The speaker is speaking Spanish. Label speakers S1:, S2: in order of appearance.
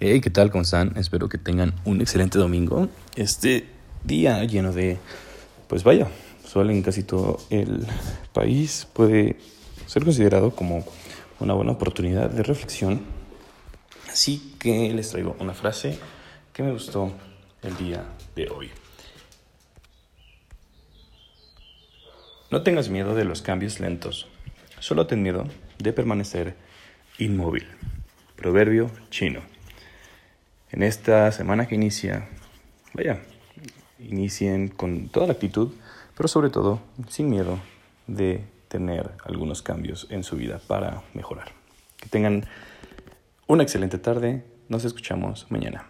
S1: Hey, ¿qué tal? ¿Cómo están? Espero que tengan un excelente domingo. Este día lleno de, pues vaya, sol en casi todo el país puede ser considerado como una buena oportunidad de reflexión. Así que les traigo una frase que me gustó el día de hoy. No tengas miedo de los cambios lentos, solo ten miedo de permanecer inmóvil. Proverbio chino. En esta semana que inicia, vaya, inicien con toda la actitud, pero sobre todo sin miedo de tener algunos cambios en su vida para mejorar. Que tengan una excelente tarde, nos escuchamos mañana.